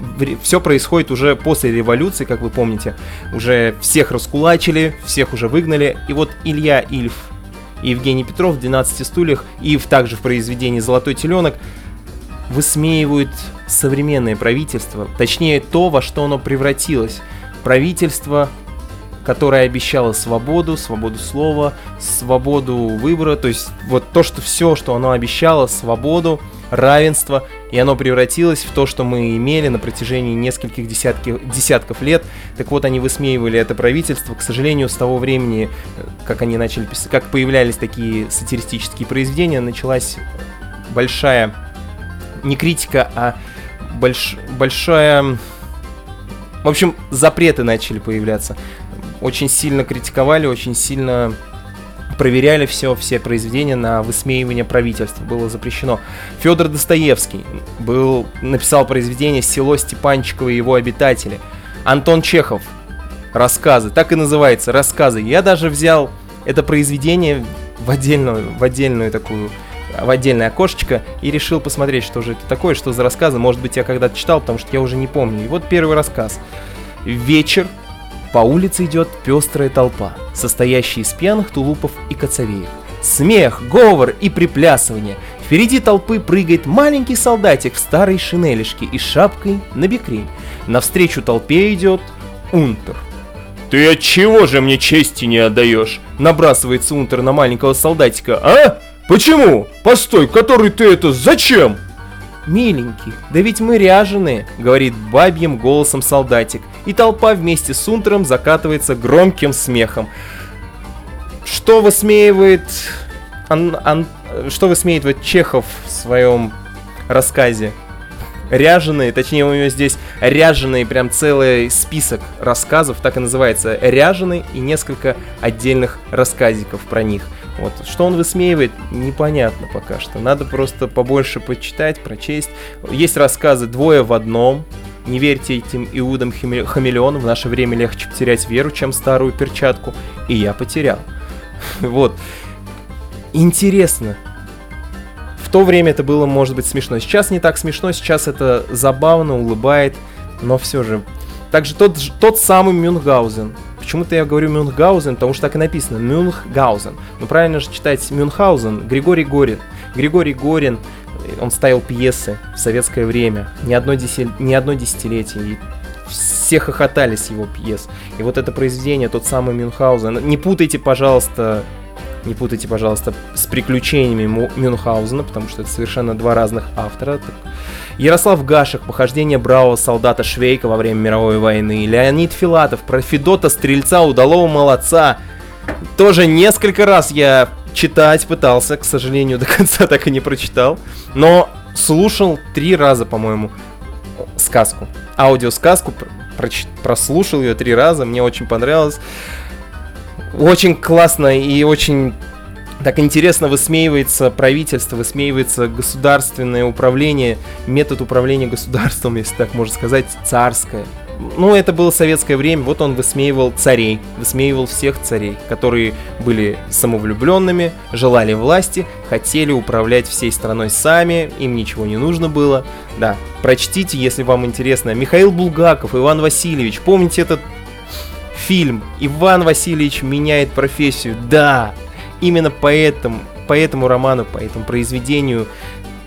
все происходит уже после революции, как вы помните. Уже всех раскулачили, всех уже выгнали. И вот Илья Ильф и Евгений Петров в 12 стульях и также в произведении «Золотой теленок» высмеивают современное правительство, точнее то, во что оно превратилось. Правительство которая обещала свободу, свободу слова, свободу выбора, то есть вот то, что все, что оно обещало, свободу, равенство, и оно превратилось в то, что мы имели на протяжении нескольких десятки, десятков лет. Так вот, они высмеивали это правительство. К сожалению, с того времени, э, как они начали писать, как появлялись такие сатиристические произведения, началась большая, не критика, а больш, большая... В общем, запреты начали появляться. Очень сильно критиковали, очень сильно проверяли все, все произведения на высмеивание правительства. Было запрещено. Федор Достоевский был, написал произведение «Село Степанчиково и его обитатели». Антон Чехов. Рассказы. Так и называется. Рассказы. Я даже взял это произведение в отдельную, в отдельную такую в отдельное окошечко и решил посмотреть, что же это такое, что за рассказы. Может быть, я когда-то читал, потому что я уже не помню. И вот первый рассказ. Вечер по улице идет пестрая толпа, состоящая из пьяных тулупов и коцовеев. Смех, говор и приплясывание. Впереди толпы прыгает маленький солдатик в старой шинелишке и шапкой на бекрень. Навстречу толпе идет унтер. «Ты от чего же мне чести не отдаешь?» Набрасывается унтер на маленького солдатика. «А? Почему? Постой, который ты это зачем?» «Миленький, да ведь мы ряженые», — говорит бабьим голосом солдатик, и толпа вместе с Унтером закатывается громким смехом. Что высмеивает... Ан, ан, что высмеивает Чехов в своем рассказе? Ряженые, точнее у него здесь ряженый прям целый список рассказов, так и называется, ряженый и несколько отдельных рассказиков про них — вот. Что он высмеивает, непонятно пока что. Надо просто побольше почитать, прочесть. Есть рассказы «Двое в одном», не верьте этим иудам хамелеону, в наше время легче потерять веру, чем старую перчатку. И я потерял. Вот. Интересно. В то время это было, может быть, смешно. Сейчас не так смешно, сейчас это забавно, улыбает, но все же. Также тот, тот самый Мюнхгаузен, Почему-то я говорю Мюнхгаузен, потому что так и написано, Мюнхгаузен. Но правильно же читать Мюнхгаузен, Григорий Горин. Григорий Горин, он ставил пьесы в советское время, не одно, деся... не одно десятилетие, и все хохотали с его пьес. И вот это произведение, тот самый Мюнхгаузен, не путайте, пожалуйста, не путайте, пожалуйста, с приключениями Мюнхгаузена, потому что это совершенно два разных автора. Ярослав Гашек, похождение бравого солдата Швейка во время мировой войны. Леонид Филатов, про Федота Стрельца, удалого молодца. Тоже несколько раз я читать пытался, к сожалению, до конца так и не прочитал. Но слушал три раза, по-моему, сказку. Аудиосказку, прослушал ее три раза, мне очень понравилось. Очень классно и очень так интересно высмеивается правительство, высмеивается государственное управление, метод управления государством, если так можно сказать, царское. Ну, это было советское время, вот он высмеивал царей, высмеивал всех царей, которые были самовлюбленными, желали власти, хотели управлять всей страной сами, им ничего не нужно было. Да, прочтите, если вам интересно. Михаил Булгаков, Иван Васильевич, помните этот фильм «Иван Васильевич меняет профессию»? Да, именно поэтому, по этому роману, по этому произведению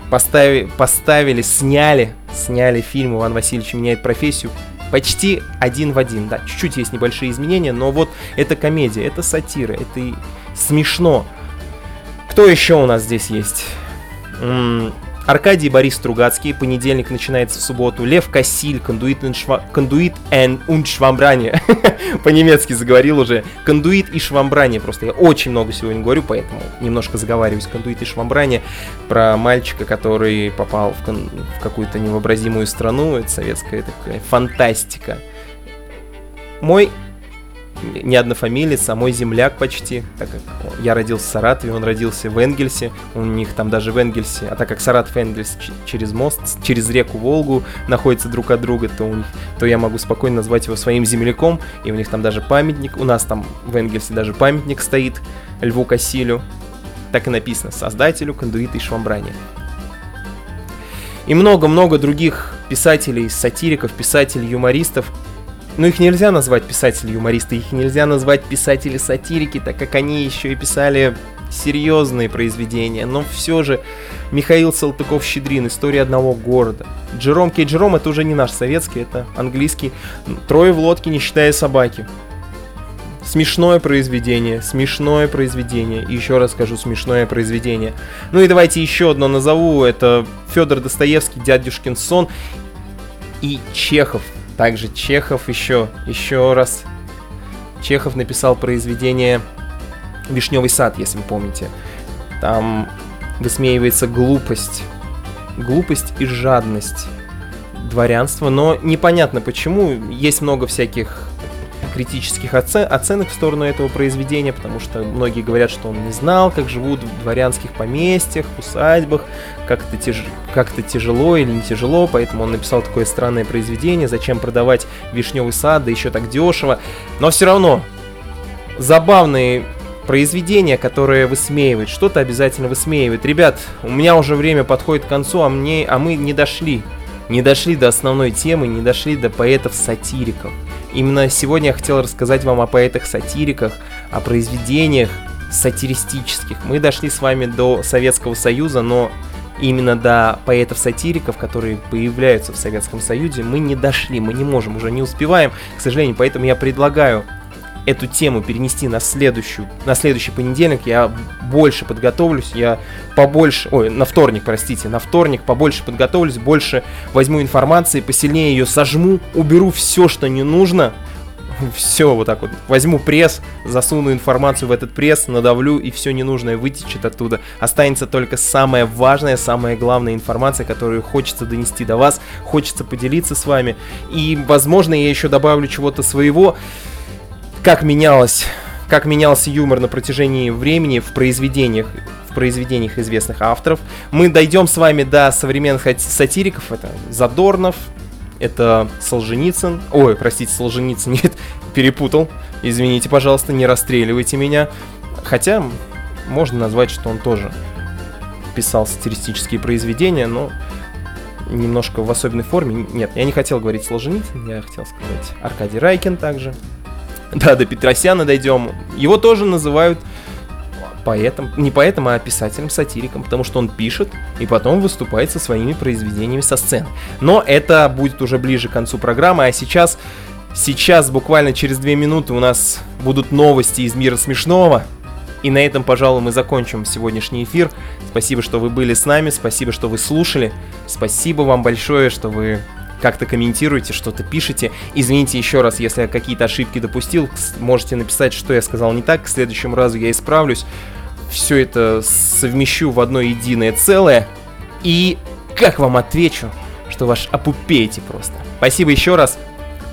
поставили, поставили, сняли, сняли фильм «Иван Васильевич меняет профессию» почти один в один. Да, чуть-чуть есть небольшие изменения, но вот это комедия, это сатира, это и смешно. Кто еще у нас здесь есть? Аркадий Борис Стругацкий, понедельник начинается в субботу. Лев Кассиль, кондуит, шва... кондуит and und швамбрание. По-немецки заговорил уже. Кондуит и швамбрание. Просто я очень много сегодня говорю, поэтому немножко заговариваюсь. Кондуит и швамбрание. Про мальчика, который попал в, кон... в какую-то невообразимую страну. Это советская такая фантастика. Мой не однофамилец, а мой земляк почти, так как я родился в Саратове, он родился в Энгельсе, у них там даже в Энгельсе, а так как Саратов и Энгельс через мост, через реку Волгу находятся друг от друга, то, у них, то я могу спокойно назвать его своим земляком, и у них там даже памятник, у нас там в Энгельсе даже памятник стоит Льву Кассилю, так и написано, создателю кондуита и швамбрания. И много-много других писателей, сатириков, писателей, юмористов, но их нельзя назвать писатели-юмористы, их нельзя назвать писатели-сатирики, так как они еще и писали серьезные произведения, но все же Михаил Салтыков-Щедрин, «История одного города». Джером Кей Джером это уже не наш советский, это английский. «Трое в лодке, не считая собаки». Смешное произведение, смешное произведение. Еще раз скажу, смешное произведение. Ну и давайте еще одно назову. Это Федор Достоевский, Дядюшкин сон. И Чехов. Также Чехов еще, еще раз. Чехов написал произведение Вишневый сад, если вы помните. Там высмеивается глупость. Глупость и жадность дворянства, но непонятно почему. Есть много всяких критических оце- оценок в сторону этого произведения, потому что многие говорят, что он не знал, как живут в дворянских поместьях, усадьбах, как это, тяж... как это тяжело или не тяжело, поэтому он написал такое странное произведение, зачем продавать вишневый сад, да еще так дешево. Но все равно, забавные произведения, которые высмеивают, что-то обязательно высмеивают. Ребят, у меня уже время подходит к концу, а, мне, а мы не дошли. Не дошли до основной темы, не дошли до поэтов-сатириков. Именно сегодня я хотел рассказать вам о поэтах-сатириках, о произведениях сатиристических. Мы дошли с вами до Советского Союза, но именно до поэтов-сатириков, которые появляются в Советском Союзе, мы не дошли, мы не можем, уже не успеваем, к сожалению, поэтому я предлагаю эту тему перенести на следующую, на следующий понедельник, я больше подготовлюсь, я побольше, ой, на вторник, простите, на вторник побольше подготовлюсь, больше возьму информации, посильнее ее сожму, уберу все, что не нужно, все вот так вот. Возьму пресс, засуну информацию в этот пресс, надавлю, и все ненужное вытечет оттуда. Останется только самая важная, самая главная информация, которую хочется донести до вас, хочется поделиться с вами. И, возможно, я еще добавлю чего-то своего как менялось, как менялся юмор на протяжении времени в произведениях, в произведениях известных авторов. Мы дойдем с вами до современных сатириков. Это Задорнов, это Солженицын. Ой, простите, Солженицын, нет, перепутал. Извините, пожалуйста, не расстреливайте меня. Хотя можно назвать, что он тоже писал сатиристические произведения, но немножко в особенной форме. Нет, я не хотел говорить Солженицын, я хотел сказать Аркадий Райкин также. Да, до Петросяна дойдем. Его тоже называют поэтом, не поэтом, а писателем-сатириком, потому что он пишет и потом выступает со своими произведениями со сцены. Но это будет уже ближе к концу программы, а сейчас, сейчас буквально через две минуты у нас будут новости из мира смешного. И на этом, пожалуй, мы закончим сегодняшний эфир. Спасибо, что вы были с нами, спасибо, что вы слушали, спасибо вам большое, что вы как-то комментируете, что-то пишете. Извините еще раз, если я какие-то ошибки допустил, можете написать, что я сказал не так, к следующему разу я исправлюсь. Все это совмещу в одно единое целое. И как вам отвечу, что ваш опупеете просто. Спасибо еще раз.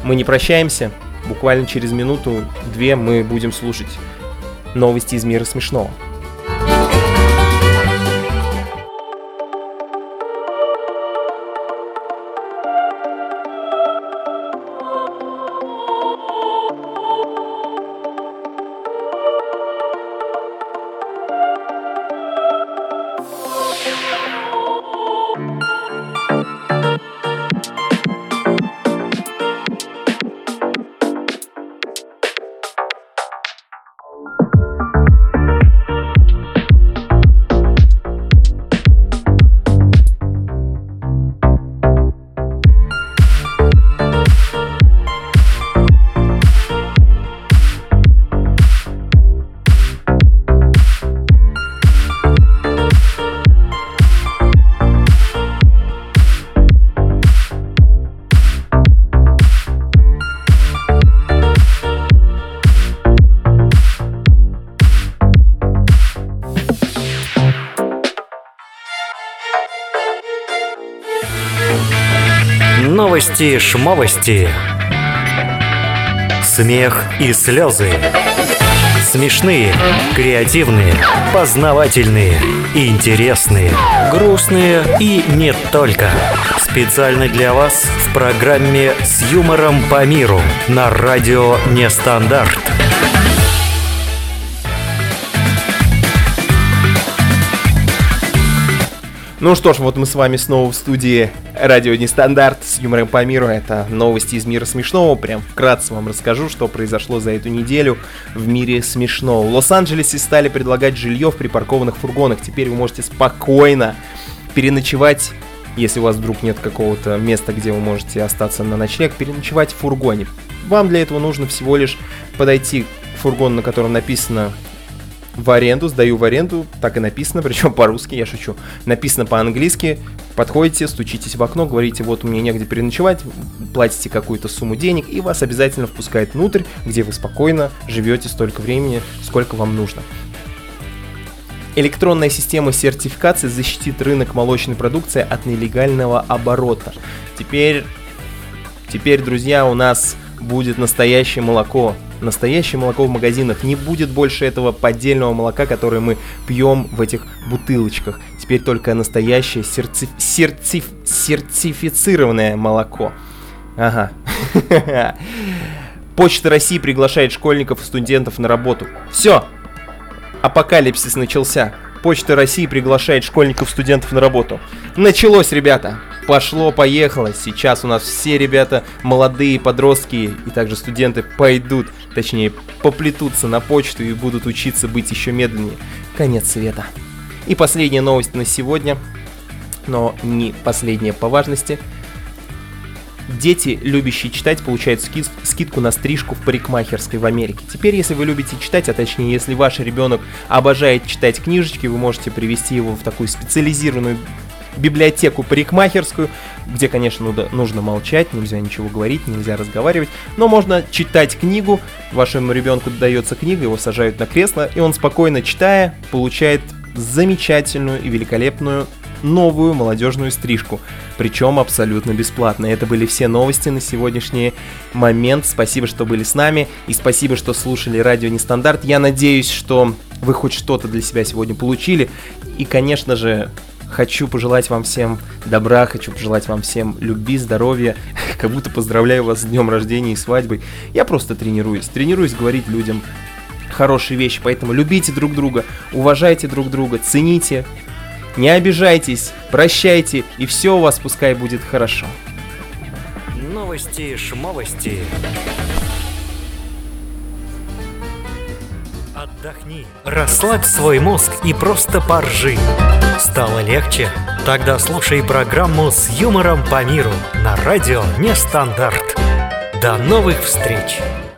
Мы не прощаемся. Буквально через минуту-две мы будем слушать новости из мира смешного. Новости шмовости. Смех и слезы. Смешные, креативные, познавательные, интересные, грустные и не только. Специально для вас в программе «С юмором по миру» на радио «Нестандарт». Ну что ж, вот мы с вами снова в студии Радио Нестандарт с юмором по миру. Это новости из мира смешного. Прям вкратце вам расскажу, что произошло за эту неделю в мире смешного. В Лос-Анджелесе стали предлагать жилье в припаркованных фургонах. Теперь вы можете спокойно переночевать если у вас вдруг нет какого-то места, где вы можете остаться на ночлег, переночевать в фургоне. Вам для этого нужно всего лишь подойти фургон, на котором написано в аренду, сдаю в аренду, так и написано, причем по-русски, я шучу. Написано по-английски, подходите, стучитесь в окно, говорите, вот мне негде переночевать, платите какую-то сумму денег, и вас обязательно впускают внутрь, где вы спокойно живете столько времени, сколько вам нужно. Электронная система сертификации защитит рынок молочной продукции от нелегального оборота. Теперь, теперь, друзья, у нас будет настоящее молоко. Настоящее молоко в магазинах. Не будет больше этого поддельного молока, которое мы пьем в этих бутылочках. Теперь только настоящее серци... Серци... сертифицированное молоко. Ага. Почта России приглашает школьников и студентов на работу. Все, Апокалипсис начался. Почта России приглашает школьников студентов на работу. Началось, ребята! Пошло, поехало. Сейчас у нас все ребята, молодые подростки и также студенты пойдут, точнее, поплетутся на почту и будут учиться быть еще медленнее. Конец света. И последняя новость на сегодня, но не последняя по важности – Дети, любящие читать, получают ски- скидку на стрижку в парикмахерской в Америке. Теперь, если вы любите читать, а точнее, если ваш ребенок обожает читать книжечки, вы можете привести его в такую специализированную библиотеку парикмахерскую, где, конечно, нужно молчать, нельзя ничего говорить, нельзя разговаривать, но можно читать книгу, вашему ребенку дается книга, его сажают на кресло, и он спокойно читая, получает замечательную и великолепную новую молодежную стрижку, причем абсолютно бесплатно. Это были все новости на сегодняшний момент. Спасибо, что были с нами, и спасибо, что слушали радио Нестандарт. Я надеюсь, что вы хоть что-то для себя сегодня получили. И, конечно же, хочу пожелать вам всем добра, хочу пожелать вам всем любви, здоровья, как будто поздравляю вас с днем рождения и свадьбой. Я просто тренируюсь, тренируюсь говорить людям хорошие вещи, поэтому любите друг друга, уважайте друг друга, цените, не обижайтесь, прощайте, и все у вас пускай будет хорошо. Новости, шмовости. Отдохни, расслабь свой мозг и просто поржи. Стало легче? Тогда слушай программу с юмором по миру на радио Нестандарт. До новых встреч!